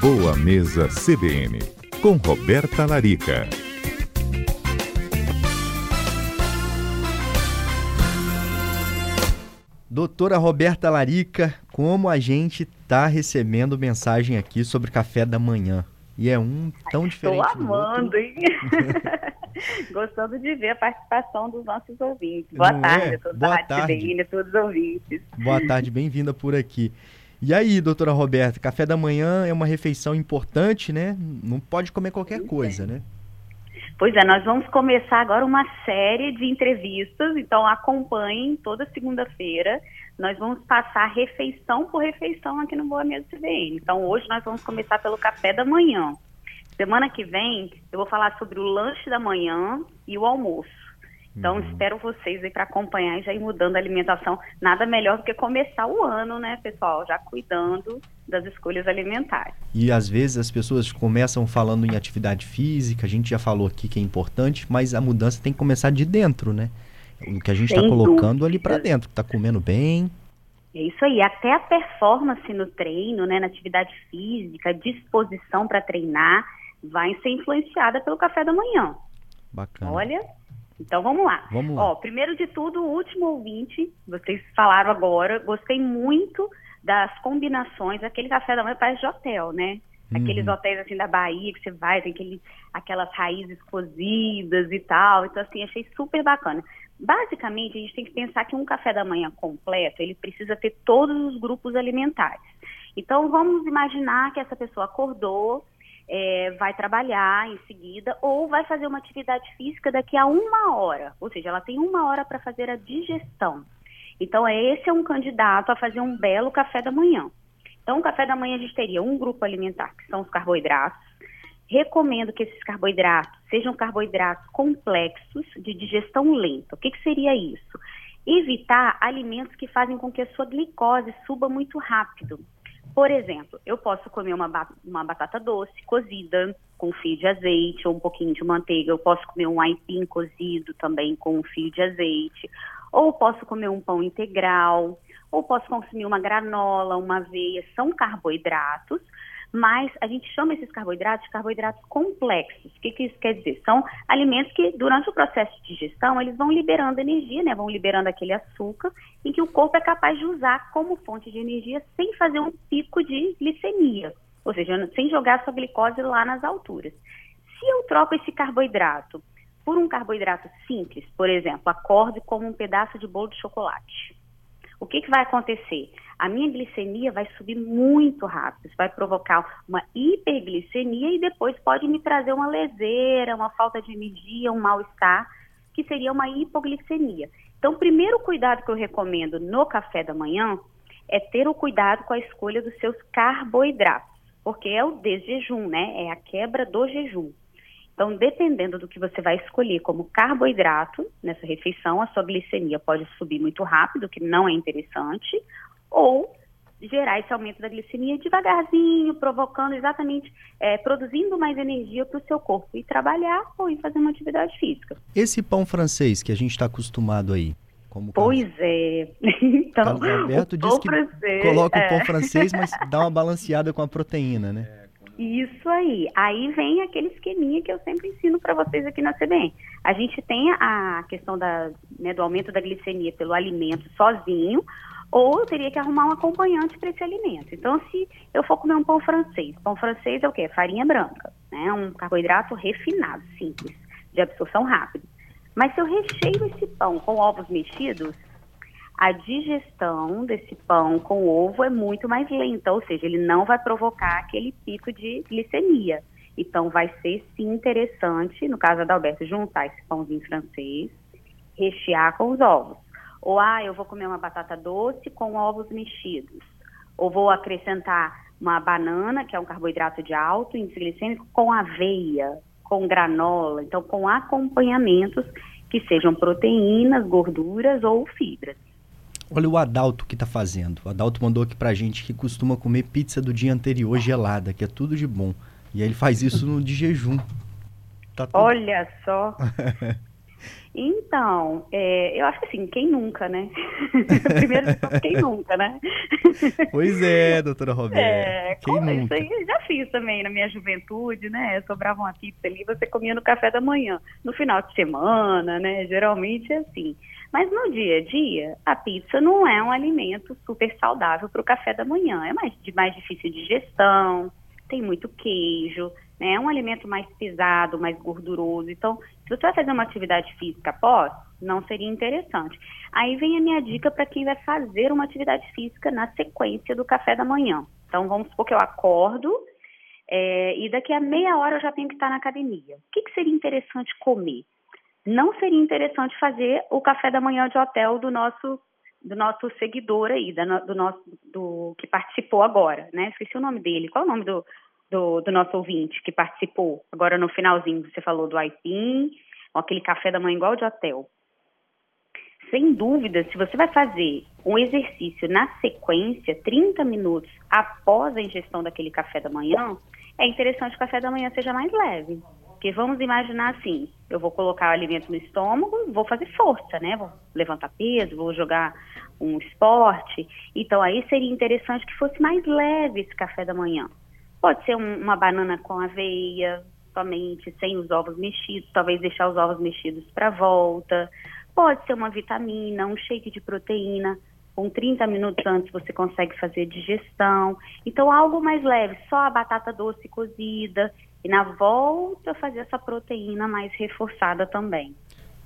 Boa Mesa CBN, com Roberta Larica. Doutora Roberta Larica, como a gente está recebendo mensagem aqui sobre café da manhã? E é um tão diferente. Estou amando, hein? Gostando de ver a participação dos nossos ouvintes. Boa Não tarde é? a todos Boa tarde. CBN, todos os ouvintes. Boa tarde, bem-vinda por aqui. E aí, doutora Roberta, café da manhã é uma refeição importante, né? Não pode comer qualquer coisa, né? Pois é, nós vamos começar agora uma série de entrevistas, então acompanhem toda segunda-feira. Nós vamos passar refeição por refeição aqui no Boa Mesa CBN. Então hoje nós vamos começar pelo café da manhã. Semana que vem eu vou falar sobre o lanche da manhã e o almoço. Então Uhum. espero vocês aí para acompanhar e já ir mudando a alimentação. Nada melhor do que começar o ano, né, pessoal? Já cuidando das escolhas alimentares. E às vezes as pessoas começam falando em atividade física, a gente já falou aqui que é importante, mas a mudança tem que começar de dentro, né? O que a gente está colocando ali para dentro, tá comendo bem. É isso aí, até a performance no treino, né, na atividade física, a disposição para treinar, vai ser influenciada pelo café da manhã. Bacana. Olha, então vamos lá. Vamos lá. Ó, primeiro de tudo, o último ouvinte, vocês falaram agora, gostei muito das combinações, aquele café da manhã parece de hotel, né? Aqueles Uhum. hotéis assim da Bahia que você vai, tem aquele, aquelas raízes cozidas e tal. Então, assim, achei super bacana. Basicamente, a gente tem que pensar que um café da manhã completo, ele precisa ter todos os grupos alimentares. Então, vamos imaginar que essa pessoa acordou, é, vai trabalhar em seguida ou vai fazer uma atividade física daqui a uma hora. Ou seja, ela tem uma hora para fazer a digestão. Então, é, esse é um candidato a fazer um belo café da manhã. Então, o café da manhã a gente teria um grupo alimentar, que são os carboidratos. Recomendo que esses carboidratos sejam carboidratos complexos de digestão lenta. O que, que seria isso? Evitar alimentos que fazem com que a sua glicose suba muito rápido. Por exemplo, eu posso comer uma, ba- uma batata doce cozida com fio de azeite ou um pouquinho de manteiga. Eu posso comer um aipim cozido também com um fio de azeite. Ou posso comer um pão integral. Ou posso consumir uma granola, uma aveia. São carboidratos, mas a gente chama esses carboidratos de carboidratos complexos. O que, que isso quer dizer? São alimentos que, durante o processo de digestão, eles vão liberando energia, né? Vão liberando aquele açúcar em que o corpo é capaz de usar como fonte de energia sem fazer um pico de glicemia, ou seja, sem jogar sua glicose lá nas alturas. Se eu troco esse carboidrato por um carboidrato simples, por exemplo, acorde como um pedaço de bolo de chocolate. O que, que vai acontecer? A minha glicemia vai subir muito rápido, isso vai provocar uma hiperglicemia e depois pode me trazer uma leseira, uma falta de energia, um mal-estar, que seria uma hipoglicemia. Então, o primeiro cuidado que eu recomendo no café da manhã é ter o cuidado com a escolha dos seus carboidratos, porque é o desjejum, né? É a quebra do jejum. Então, dependendo do que você vai escolher como carboidrato nessa refeição, a sua glicemia pode subir muito rápido, que não é interessante, ou gerar esse aumento da glicemia devagarzinho, provocando exatamente, eh, produzindo mais energia para o seu corpo e trabalhar ou ir fazer uma atividade física. Esse pão francês que a gente está acostumado aí, como Pois é. Então, Carlos Alberto o diz pão que francês, coloca o é. pão francês, mas dá uma balanceada com a proteína, né? Isso aí. Aí vem aquele esqueminha que eu sempre ensino para vocês aqui na CBN. A gente tem a questão da, né, do aumento da glicemia pelo alimento sozinho, ou eu teria que arrumar um acompanhante para esse alimento. Então, se eu for comer um pão francês, pão francês é o quê? Farinha branca, né? Um carboidrato refinado, simples, de absorção rápida. Mas se eu recheio esse pão com ovos mexidos, a digestão desse pão com ovo é muito mais lenta, ou seja, ele não vai provocar aquele pico de glicemia. Então, vai ser sim interessante, no caso da Alberto, juntar esse pãozinho francês, rechear com os ovos. Ou, ah, eu vou comer uma batata doce com ovos mexidos. Ou vou acrescentar uma banana, que é um carboidrato de alto índice glicêmico, com aveia, com granola. Então, com acompanhamentos que sejam proteínas, gorduras ou fibras. Olha o Adalto que tá fazendo. O Adalto mandou aqui pra gente que costuma comer pizza do dia anterior gelada, que é tudo de bom. E aí ele faz isso no de jejum. Tá tudo... Olha só. Então, é, eu acho que assim, quem nunca, né? Primeiro, quem nunca, né? Pois é, doutora Roberta. É, quem como, nunca? Isso aí eu já fiz também na minha juventude, né? Sobrava uma pizza ali, você comia no café da manhã. No final de semana, né? Geralmente é assim. Mas no dia a dia, a pizza não é um alimento super saudável para o café da manhã. É mais, de mais difícil de digestão, tem muito queijo, né? É um alimento mais pesado, mais gorduroso. Então, se você vai fazer uma atividade física após, não seria interessante. Aí vem a minha dica para quem vai fazer uma atividade física na sequência do café da manhã. Então, vamos supor que eu acordo é, e daqui a meia hora eu já tenho que estar na academia. O que, que seria interessante comer? Não seria interessante fazer o café da manhã de hotel do nosso do nosso seguidor aí, do nosso do que participou agora, né? Esqueci o nome dele. Qual é o nome do, do, do, nosso ouvinte que participou. Agora no finalzinho você falou do aipim, aquele café da manhã igual de hotel. Sem dúvida, se você vai fazer um exercício na sequência, 30 minutos após a ingestão daquele café da manhã, é interessante que o café da manhã seja mais leve. Porque vamos imaginar assim, eu vou colocar o alimento no estômago, vou fazer força, né? Vou levantar peso, vou jogar um esporte. Então aí seria interessante que fosse mais leve esse café da manhã. Pode ser um, uma banana com aveia, somente, sem os ovos mexidos, talvez deixar os ovos mexidos para volta. Pode ser uma vitamina, um shake de proteína. Com 30 minutos antes você consegue fazer digestão. Então, algo mais leve, só a batata doce cozida. E na volta fazer essa proteína mais reforçada também.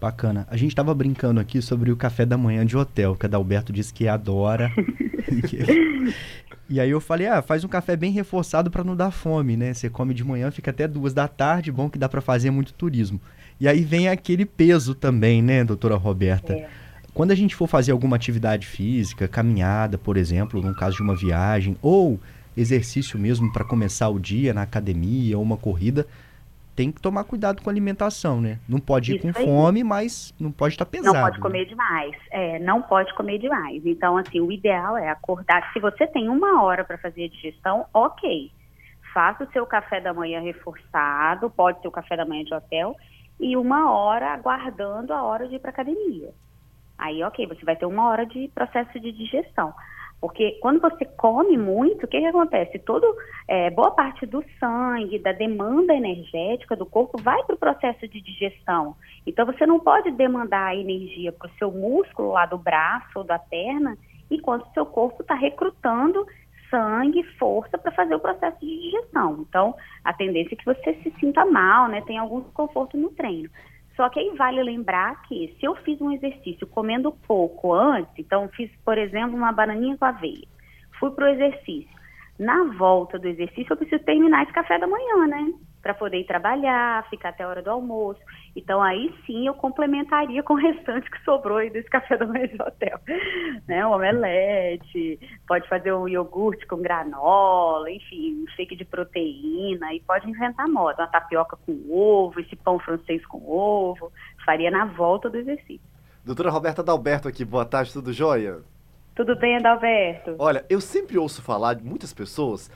Bacana. A gente estava brincando aqui sobre o café da manhã de hotel, que a Dalberto disse que adora. E aí eu falei, ah, faz um café bem reforçado para não dar fome, né? Você come de manhã, fica até duas da tarde, bom que dá para fazer muito turismo. E aí vem aquele peso também, né, doutora Roberta? É. Quando a gente for fazer alguma atividade física, caminhada, por exemplo, no caso de uma viagem, ou exercício mesmo para começar o dia na academia ou uma corrida, tem que tomar cuidado com a alimentação, né? Não pode ir Isso com aí. fome, mas não pode estar tá pesado. Não pode né? comer demais. É, não pode comer demais. Então, assim, o ideal é acordar. Se você tem uma hora para fazer a digestão, ok. Faça o seu café da manhã reforçado, pode ser o café da manhã de hotel, e uma hora aguardando a hora de ir para academia. Aí, ok, você vai ter uma hora de processo de digestão. Porque quando você come muito, o que, que acontece? Todo, é, boa parte do sangue, da demanda energética do corpo vai para o processo de digestão. Então você não pode demandar energia para o seu músculo lá do braço ou da perna, enquanto o seu corpo está recrutando sangue, força para fazer o processo de digestão. Então, a tendência é que você se sinta mal, né? Tem algum desconforto no treino. Só que aí vale lembrar que se eu fiz um exercício comendo pouco antes, então fiz, por exemplo, uma bananinha com aveia, fui para o exercício. Na volta do exercício, eu preciso terminar esse café da manhã, né? Para poder ir trabalhar, ficar até a hora do almoço. Então aí sim eu complementaria com o restante que sobrou aí desse café da manhã de hotel. Né? Um omelete, pode fazer um iogurte com granola, enfim, um shake de proteína, e pode inventar moda, uma tapioca com ovo, esse pão francês com ovo, faria na volta do exercício. Doutora Roberta Dalberto aqui, boa tarde, tudo jóia? Tudo bem, Adalberto? Olha, eu sempre ouço falar de muitas pessoas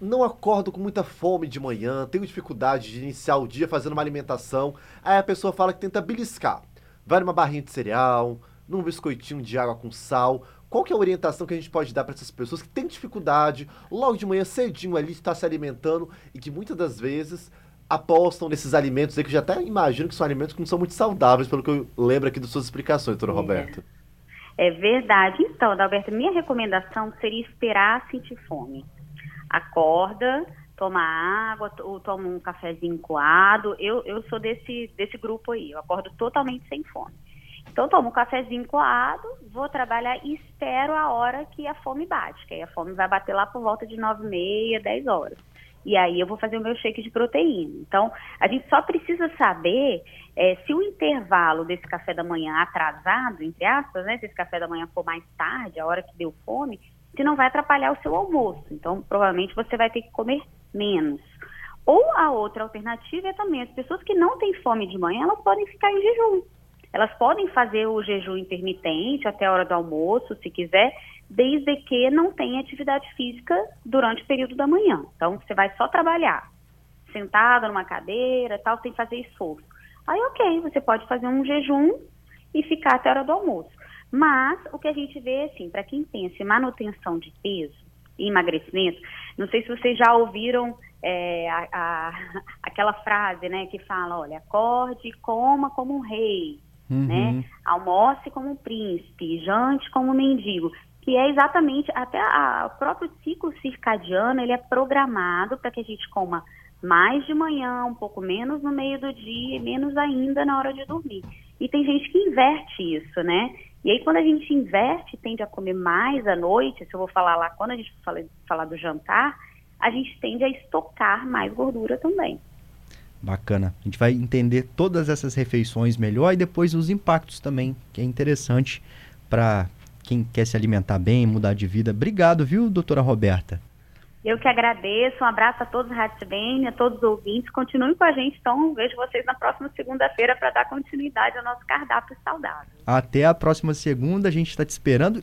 não acordo com muita fome de manhã, tenho dificuldade de iniciar o dia fazendo uma alimentação. Aí a pessoa fala que tenta beliscar. Vai numa barrinha de cereal, num biscoitinho de água com sal. Qual que é a orientação que a gente pode dar para essas pessoas que têm dificuldade, logo de manhã cedinho ali, estar se alimentando e que muitas das vezes apostam nesses alimentos aí que eu já até imagino que são alimentos que não são muito saudáveis, pelo que eu lembro aqui das suas explicações, doutora é. Roberta. É verdade. Então, Adalberto, minha recomendação seria esperar sentir fome acorda, toma água, ou toma um cafezinho coado. Eu, eu sou desse, desse grupo aí, eu acordo totalmente sem fome. Então, tomo um cafezinho coado, vou trabalhar e espero a hora que a fome bate, que aí a fome vai bater lá por volta de nove e meia, dez horas. E aí eu vou fazer o meu shake de proteína. Então, a gente só precisa saber é, se o intervalo desse café da manhã atrasado, entre aspas, né, se esse café da manhã for mais tarde, a hora que deu fome, se não vai atrapalhar o seu almoço. Então, provavelmente você vai ter que comer menos. Ou a outra alternativa é também as pessoas que não têm fome de manhã, elas podem ficar em jejum. Elas podem fazer o jejum intermitente até a hora do almoço, se quiser, desde que não tenha atividade física durante o período da manhã. Então, você vai só trabalhar, sentada numa cadeira, tal, sem fazer esforço. Aí, ok, você pode fazer um jejum e ficar até a hora do almoço. Mas o que a gente vê, assim, para quem pensa em manutenção de peso e emagrecimento, não sei se vocês já ouviram é, a, a, aquela frase, né, que fala, olha, acorde e coma como um rei, uhum. né, almoce como um príncipe, jante como um mendigo, que é exatamente, até a, o próprio ciclo circadiano, ele é programado para que a gente coma mais de manhã, um pouco menos no meio do dia e menos ainda na hora de dormir. E tem gente que inverte isso, né? E aí, quando a gente inverte, tende a comer mais à noite, se eu vou falar lá, quando a gente fala, falar do jantar, a gente tende a estocar mais gordura também. Bacana. A gente vai entender todas essas refeições melhor e depois os impactos também, que é interessante para quem quer se alimentar bem, mudar de vida. Obrigado, viu, doutora Roberta? Eu que agradeço, um abraço a todos Bem, a todos os ouvintes. Continuem com a gente, então vejo vocês na próxima segunda-feira para dar continuidade ao nosso cardápio saudável. Até a próxima segunda, a gente está te esperando